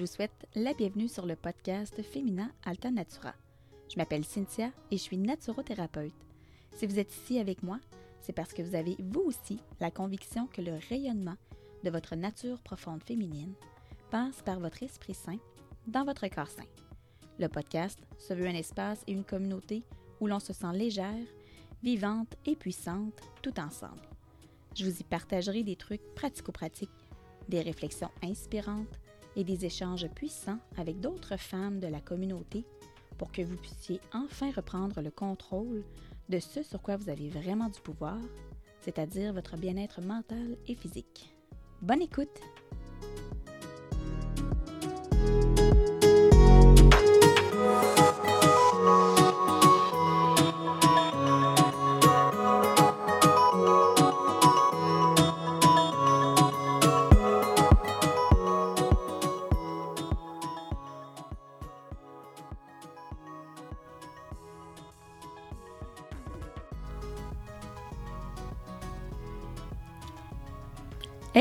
Je vous souhaite la bienvenue sur le podcast Féminin Alta Natura. Je m'appelle Cynthia et je suis naturothérapeute. Si vous êtes ici avec moi, c'est parce que vous avez vous aussi la conviction que le rayonnement de votre nature profonde féminine passe par votre esprit sain dans votre corps sain. Le podcast se veut un espace et une communauté où l'on se sent légère, vivante et puissante tout ensemble. Je vous y partagerai des trucs pratico-pratiques, des réflexions inspirantes et des échanges puissants avec d'autres femmes de la communauté pour que vous puissiez enfin reprendre le contrôle de ce sur quoi vous avez vraiment du pouvoir, c'est-à-dire votre bien-être mental et physique. Bonne écoute!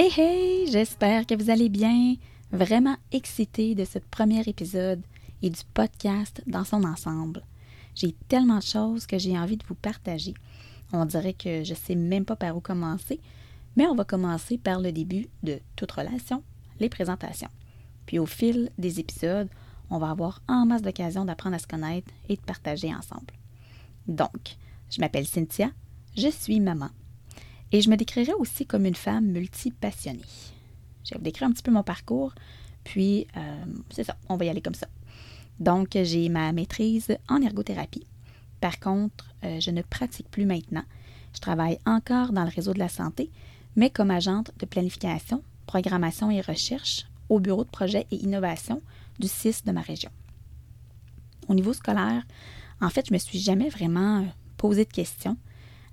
Hey hey, j'espère que vous allez bien. Vraiment excitée de ce premier épisode et du podcast dans son ensemble. J'ai tellement de choses que j'ai envie de vous partager. On dirait que je ne sais même pas par où commencer, mais on va commencer par le début de toute relation, les présentations. Puis au fil des épisodes, on va avoir en masse d'occasions d'apprendre à se connaître et de partager ensemble. Donc, je m'appelle Cynthia, je suis maman et je me décrirais aussi comme une femme multipassionnée. Je vais vous décrire un petit peu mon parcours, puis euh, c'est ça, on va y aller comme ça. Donc, j'ai ma maîtrise en ergothérapie. Par contre, euh, je ne pratique plus maintenant. Je travaille encore dans le réseau de la santé, mais comme agente de planification, programmation et recherche au bureau de projet et innovation du CIS de ma région. Au niveau scolaire, en fait, je me suis jamais vraiment posé de questions.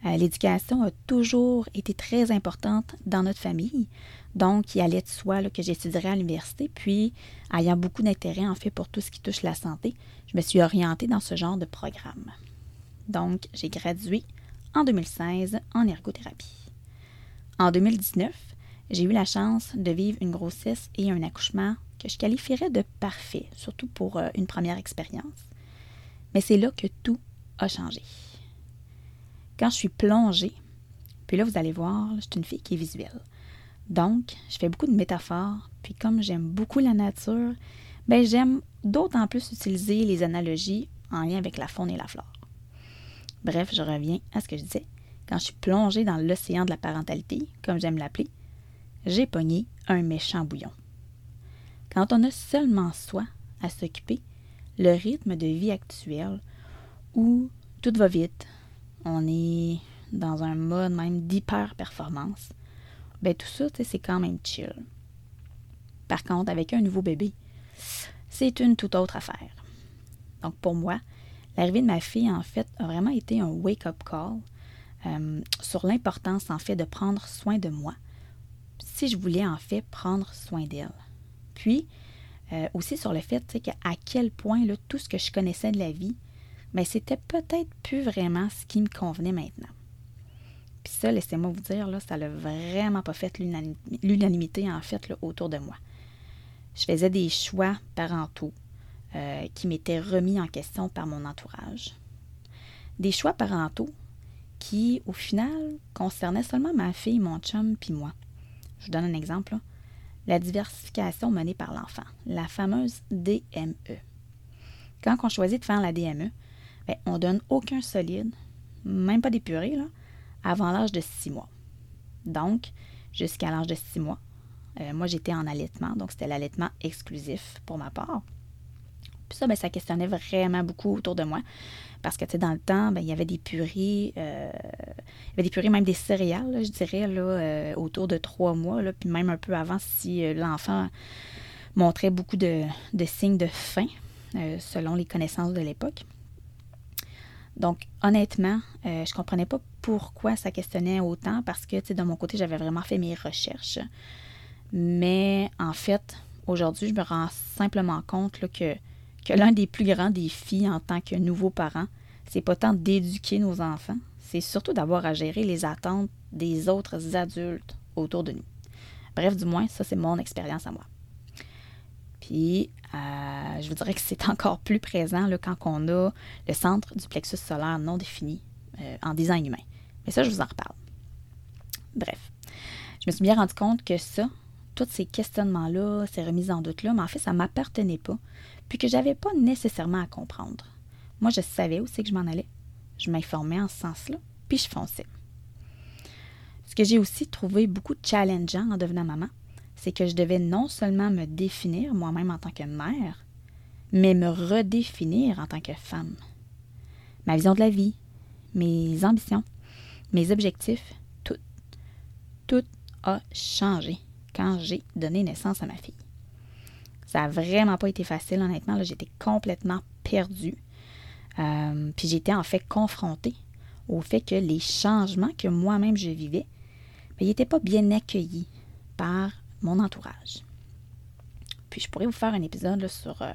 Euh, l'éducation a toujours été très importante dans notre famille. Donc, il allait de soi que j'étudierais à l'université. Puis, ayant beaucoup d'intérêt en fait pour tout ce qui touche la santé, je me suis orientée dans ce genre de programme. Donc, j'ai gradué en 2016 en ergothérapie. En 2019, j'ai eu la chance de vivre une grossesse et un accouchement que je qualifierais de parfait, surtout pour euh, une première expérience. Mais c'est là que tout a changé. Quand je suis plongée, puis là, vous allez voir, je une fille qui est visuelle. Donc, je fais beaucoup de métaphores, puis comme j'aime beaucoup la nature, ben j'aime d'autant plus utiliser les analogies en lien avec la faune et la flore. Bref, je reviens à ce que je disais. Quand je suis plongée dans l'océan de la parentalité, comme j'aime l'appeler, j'ai pogné un méchant bouillon. Quand on a seulement soi à s'occuper, le rythme de vie actuel, où tout va vite, on est dans un mode même d'hyper-performance, ben tout ça, c'est quand même chill. Par contre, avec un nouveau bébé, c'est une toute autre affaire. Donc pour moi, l'arrivée de ma fille, en fait, a vraiment été un wake-up call euh, sur l'importance, en fait, de prendre soin de moi, si je voulais, en fait, prendre soin d'elle. Puis, euh, aussi sur le fait qu'à quel point tout ce que je connaissais de la vie mais c'était peut-être plus vraiment ce qui me convenait maintenant. Puis ça, laissez-moi vous dire, là, ça n'a vraiment pas fait l'unanimité, en fait, autour de moi. Je faisais des choix parentaux euh, qui m'étaient remis en question par mon entourage. Des choix parentaux qui, au final, concernaient seulement ma fille, mon chum, puis moi. Je vous donne un exemple. La diversification menée par l'enfant, la fameuse DME. Quand on choisit de faire la DME, ben, on ne donne aucun solide, même pas des purées, avant l'âge de six mois. Donc, jusqu'à l'âge de six mois, euh, moi j'étais en allaitement, donc c'était l'allaitement exclusif pour ma part. Puis ça, ben, ça questionnait vraiment beaucoup autour de moi. Parce que, tu dans le temps, ben, il y avait des purées, euh, il y avait des purées, même des céréales, je dirais, là, euh, autour de trois mois, puis même un peu avant si l'enfant montrait beaucoup de signes de faim, selon les connaissances de l'époque. Donc, honnêtement, euh, je ne comprenais pas pourquoi ça questionnait autant parce que, tu sais, de mon côté, j'avais vraiment fait mes recherches. Mais en fait, aujourd'hui, je me rends simplement compte que, que l'un des plus grands défis en tant que nouveau parent, c'est pas tant d'éduquer nos enfants, c'est surtout d'avoir à gérer les attentes des autres adultes autour de nous. Bref, du moins, ça, c'est mon expérience à moi. Puis, euh, je vous dirais que c'est encore plus présent là, quand on a le centre du plexus solaire non défini euh, en design humain. Mais ça, je vous en reparle. Bref, je me suis bien rendu compte que ça, tous ces questionnements-là, ces remises en doute-là, mais en fait, ça ne m'appartenait pas, puis que j'avais pas nécessairement à comprendre. Moi, je savais aussi que je m'en allais. Je m'informais en ce sens-là, puis je fonçais. Ce que j'ai aussi trouvé beaucoup challengeant en devenant maman, c'est que je devais non seulement me définir moi-même en tant que mère, mais me redéfinir en tant que femme. Ma vision de la vie, mes ambitions, mes objectifs, tout, tout a changé quand j'ai donné naissance à ma fille. Ça n'a vraiment pas été facile, honnêtement. J'étais complètement perdue. Euh, puis j'étais en fait confrontée au fait que les changements que moi-même je vivais, ben, ils n'étaient pas bien accueillis par mon entourage. Puis je pourrais vous faire un épisode sur euh,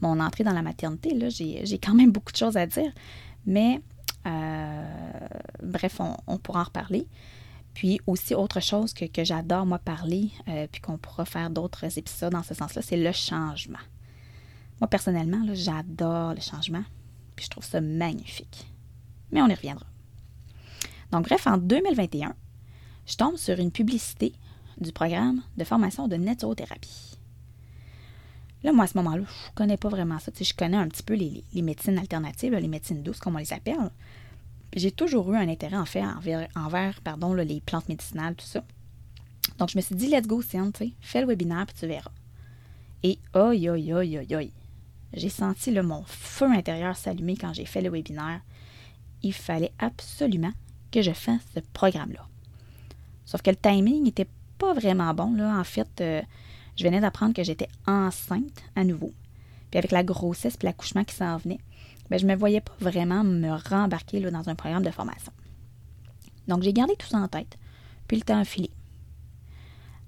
mon entrée dans la maternité. J'ai quand même beaucoup de choses à dire, mais euh, bref, on, pourra en reparler. Puis aussi, autre chose que, j'adore, moi, parler, euh, puis qu'on pourra faire d'autres épisodes dans ce sens-là, c'est le changement. Moi, personnellement, j'adore le changement, puis je trouve ça magnifique. Mais on y reviendra. Donc, bref, en 2021, je tombe sur une publicité du programme de formation de naturothérapie. Là, moi, à ce moment-là, je ne connais pas vraiment ça. je connais un petit peu les, médecines alternatives, les médecines douces, comme on les appelle. J'ai toujours eu un intérêt, en fait, envers, pardon, les plantes médicinales, tout ça. Donc, je me suis dit, let's go, Cyn, fais le webinaire, puis tu verras. Et oi, oi, oi, oi, oi. J'ai senti mon feu intérieur s'allumer quand j'ai fait le webinaire. Il fallait absolument que je fasse ce programme-là. Sauf que le timing n'était pas vraiment bon. Là. En fait, euh, je venais d'apprendre que j'étais enceinte à nouveau. Puis avec la grossesse et l'accouchement qui s'en venait, ben, je ne me voyais pas vraiment me rembarquer là, dans un programme de formation. Donc j'ai gardé tout ça en tête. Puis le temps a filé.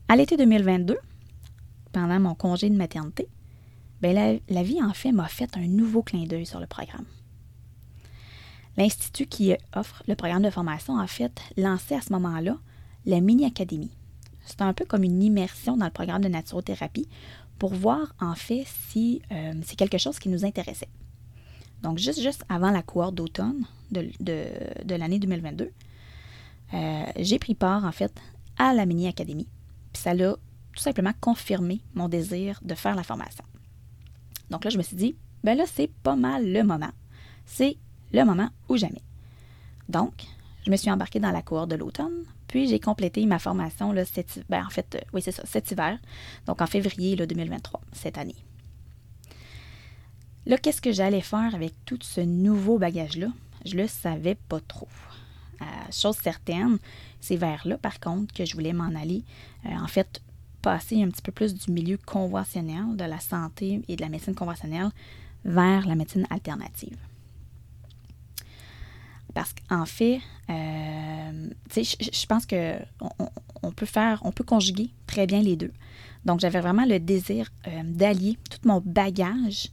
À l'été 2022, pendant mon congé de maternité, ben la, vie en fait m'a fait un nouveau clin d'œil sur le programme. L'Institut qui offre le programme de formation a fait lancé à ce moment-là la mini-académie. C'est un peu comme une immersion dans le programme de naturothérapie pour voir en fait si euh, c'est quelque chose qui nous intéressait. Donc, juste, juste avant la cohorte d'automne de, l'année 2022, euh, j'ai pris part en fait à la mini-académie. Puis ça l'a tout simplement confirmé mon désir de faire la formation. Donc là, je me suis dit, ben là, c'est pas mal le moment. C'est le moment ou jamais. Donc, je me suis embarquée dans la cour de l'automne, puis j'ai complété ma formation là, cet, ben, en fait, euh, oui, c'est ça, cet hiver, donc en février là, 2023, cette année. Là, qu'est-ce que j'allais faire avec tout ce nouveau bagage-là? Je le savais pas trop. Euh, chose certaine, c'est vers là, par contre, que je voulais m'en aller. Euh, en fait, passer un petit peu plus du milieu conventionnel, de la santé et de la médecine conventionnelle, vers la médecine alternative. Parce qu'en fait, euh, je, pense que on, peut faire, on peut conjuguer très bien les deux. Donc, j'avais vraiment le désir euh, d'allier tout mon bagage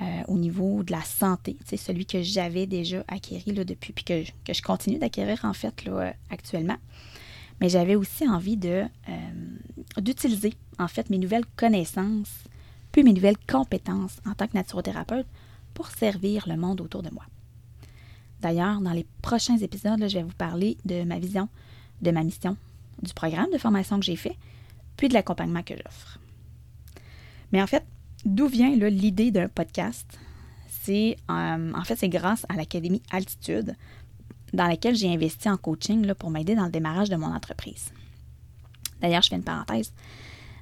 euh, au niveau de la santé, celui que j'avais déjà acquis là, depuis, puis que, je continue d'acquérir en fait actuellement. Mais j'avais aussi envie de d'utiliser en fait mes nouvelles connaissances, puis mes nouvelles compétences en tant que naturothérapeute pour servir le monde autour de moi. D'ailleurs, dans les prochains épisodes, je vais vous parler de ma vision, de ma mission, du programme de formation que j'ai fait, puis de l'accompagnement que j'offre. Mais en fait, d'où vient l'idée d'un podcast? C'est euh, en fait c'est grâce à l'Académie Altitude, dans laquelle j'ai investi en coaching pour m'aider dans le démarrage de mon entreprise. D'ailleurs, je fais une parenthèse.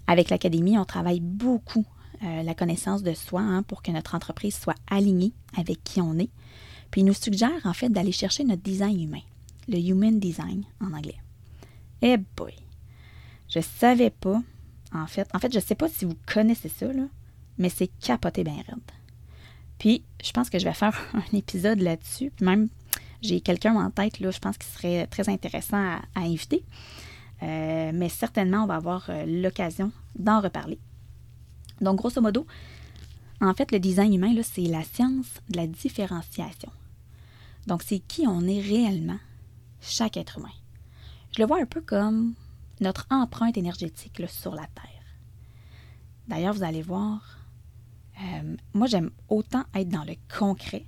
Avec l'Académie, on travaille beaucoup euh, la connaissance de soi hein, pour que notre entreprise soit alignée avec qui on est, puis il nous suggère en fait d'aller chercher notre design humain, le human design en anglais. Eh boy! Je savais pas, en fait, en fait, je sais pas si vous connaissez ça, là, mais c'est capoté bien raide. Puis, je pense que je vais faire un épisode là-dessus. Puis même, j'ai quelqu'un en tête, là, je pense qu'il serait très intéressant à, inviter. Euh, mais certainement, on va avoir euh, l'occasion d'en reparler. Donc, grosso modo, en fait, le design humain, c'est la science de la différenciation. Donc, c'est qui on est réellement, chaque être humain. Je le vois un peu comme notre empreinte énergétique sur la Terre. D'ailleurs, vous allez voir, euh, moi j'aime autant être dans le concret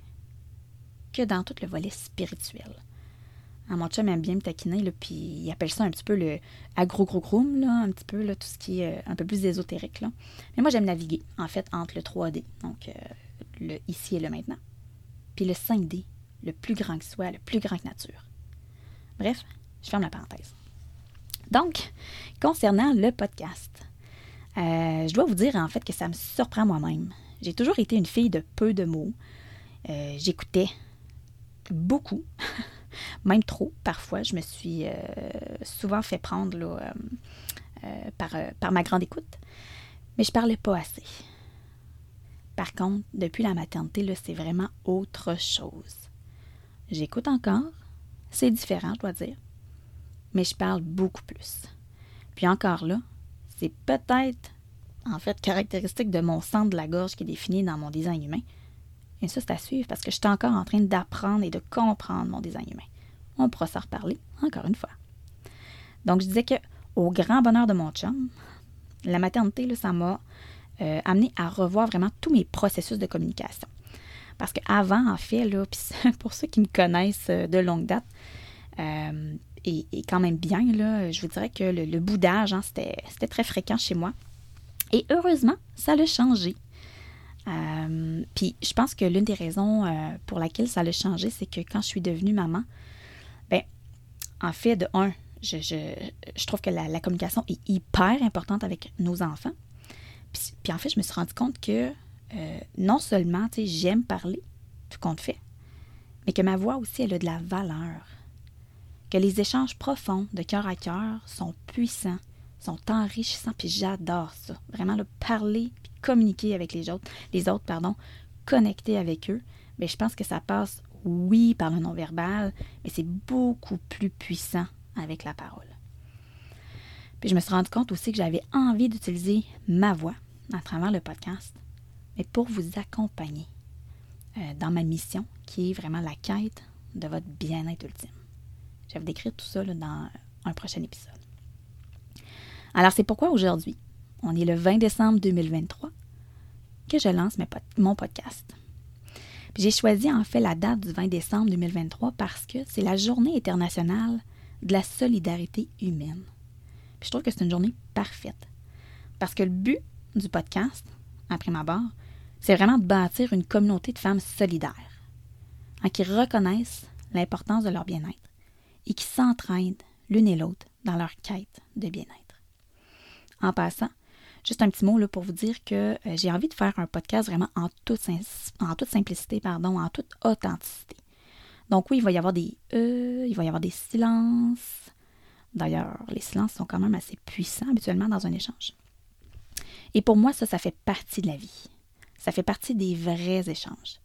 que dans tout le volet spirituel. Ah, mon chum aime bien me taquiner, puis il appelle ça un petit peu le agro gros là, un petit peu tout ce qui est euh, un peu plus ésotérique. Mais moi, j'aime naviguer, en fait, entre le 3D, donc euh, le ici et le maintenant, puis le 5D, le plus grand que soit, le plus grand que nature. Bref, je ferme la parenthèse. Donc, concernant le podcast, euh, je dois vous dire en fait que ça me surprend moi-même. J'ai toujours été une fille de peu de mots. J'écoutais beaucoup. même trop parfois. Je me suis euh, souvent fait prendre euh, euh, par, par, ma grande écoute, mais je parlais pas assez. Par contre, depuis la maternité, c'est vraiment autre chose. J'écoute encore, c'est différent, je dois dire, mais je parle beaucoup plus. Puis encore là, c'est peut-être en fait caractéristique de mon centre de la gorge qui est défini dans mon design humain. Et ça, c'est à suivre parce que je suis encore en train d'apprendre et de comprendre mon design humain. On pourra s'en reparler encore une fois. Donc, je disais que, au grand bonheur de mon chum, la maternité, ça m'a euh, amené à revoir vraiment tous mes processus de communication. Parce qu'avant, en fait, là, pour ceux qui me connaissent euh, de longue date, euh, et, quand même bien, là, je vous dirais que le, boudage, hein, c'était très fréquent chez moi. Et heureusement, ça l'a changé. Euh, puis je pense que l'une des raisons pour laquelle ça a changé, c'est que quand je suis devenue maman, ben, en fait, de un, je, je, trouve que la, communication est hyper importante avec nos enfants. Puis, en fait, je me suis rendu compte que euh, non seulement j'aime parler, tout compte fait, mais que ma voix aussi, elle a de la valeur. Que les échanges profonds de cœur à cœur sont puissants, sont enrichissants, puis j'adore ça. Vraiment, le parler, communiquer avec les autres, les autres, pardon, connecter avec eux, mais je pense que ça passe, oui, par le non-verbal, mais c'est beaucoup plus puissant avec la parole. Puis je me suis rendu compte aussi que j'avais envie d'utiliser ma voix à travers le podcast, mais pour vous accompagner euh, dans ma mission, qui est vraiment la quête de votre bien-être ultime. Je vais vous décrire tout ça dans un prochain épisode. Alors c'est pourquoi aujourd'hui, on est le 20 décembre 2023, que je lance mon podcast. J'ai choisi en fait la date du 20 décembre 2023 parce que c'est la journée internationale de la solidarité humaine. je trouve que c'est une journée parfaite. Parce que le but du podcast, après ma barre, c'est vraiment de bâtir une communauté de femmes solidaires, hein, qui reconnaissent l'importance de leur bien-être et qui s'entraident l'une et l'autre dans leur quête de bien-être. En passant, Juste un petit mot là, pour vous dire que euh, j'ai envie de faire un podcast vraiment en toute, en toute simplicité, pardon, en toute authenticité. Donc oui, il va y avoir des E, il va y avoir des silences. D'ailleurs, les silences sont quand même assez puissants habituellement dans un échange. Et pour moi, ça, ça fait partie de la vie. Ça fait partie des vrais échanges.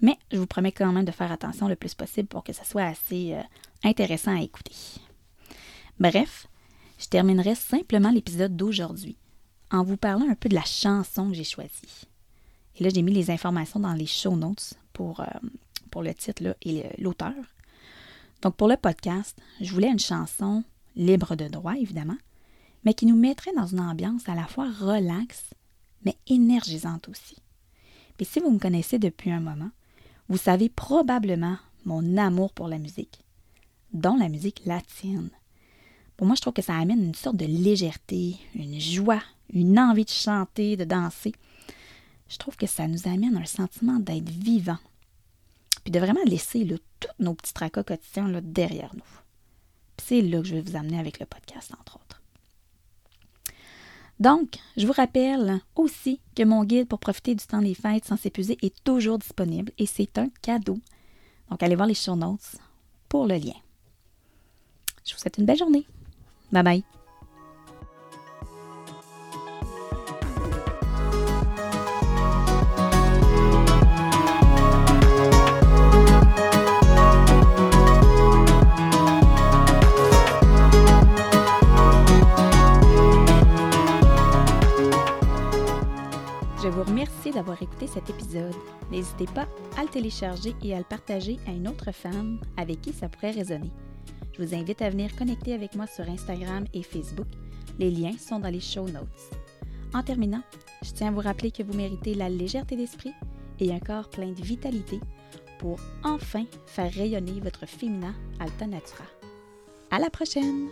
Mais je vous promets quand même de faire attention le plus possible pour que ça soit assez euh, intéressant à écouter. Bref, je terminerai simplement l'épisode d'aujourd'hui en vous parlant un peu de la chanson que j'ai choisie. Et là, j'ai mis les informations dans les show notes pour, euh, pour le titre et l'auteur. Donc, pour le podcast, je voulais une chanson libre de droit, évidemment, mais qui nous mettrait dans une ambiance à la fois relaxe, mais énergisante aussi. Et si vous me connaissez depuis un moment, vous savez probablement mon amour pour la musique, dont la musique latine. Pour moi, je trouve que ça amène une sorte de légèreté, une joie, une envie de chanter, de danser. Je trouve que ça nous amène un sentiment d'être vivant, puis de vraiment laisser tous nos petits tracas quotidiens là, derrière nous. c'est là que je vais vous amener avec le podcast, entre autres. Donc, je vous rappelle aussi que mon guide pour profiter du temps des fêtes sans s'épuiser est toujours disponible et c'est un cadeau. Donc, allez voir les show pour le lien. Je vous souhaite une belle journée. Bye bye. D'avoir écouté cet épisode. N'hésitez pas à le télécharger et à le partager à une autre femme avec qui ça pourrait résonner. Je vous invite à venir connecter avec moi sur Instagram et Facebook. Les liens sont dans les show notes. En terminant, je tiens à vous rappeler que vous méritez la légèreté d'esprit et un corps plein de vitalité pour enfin faire rayonner votre féminin Alta Natura. À la prochaine!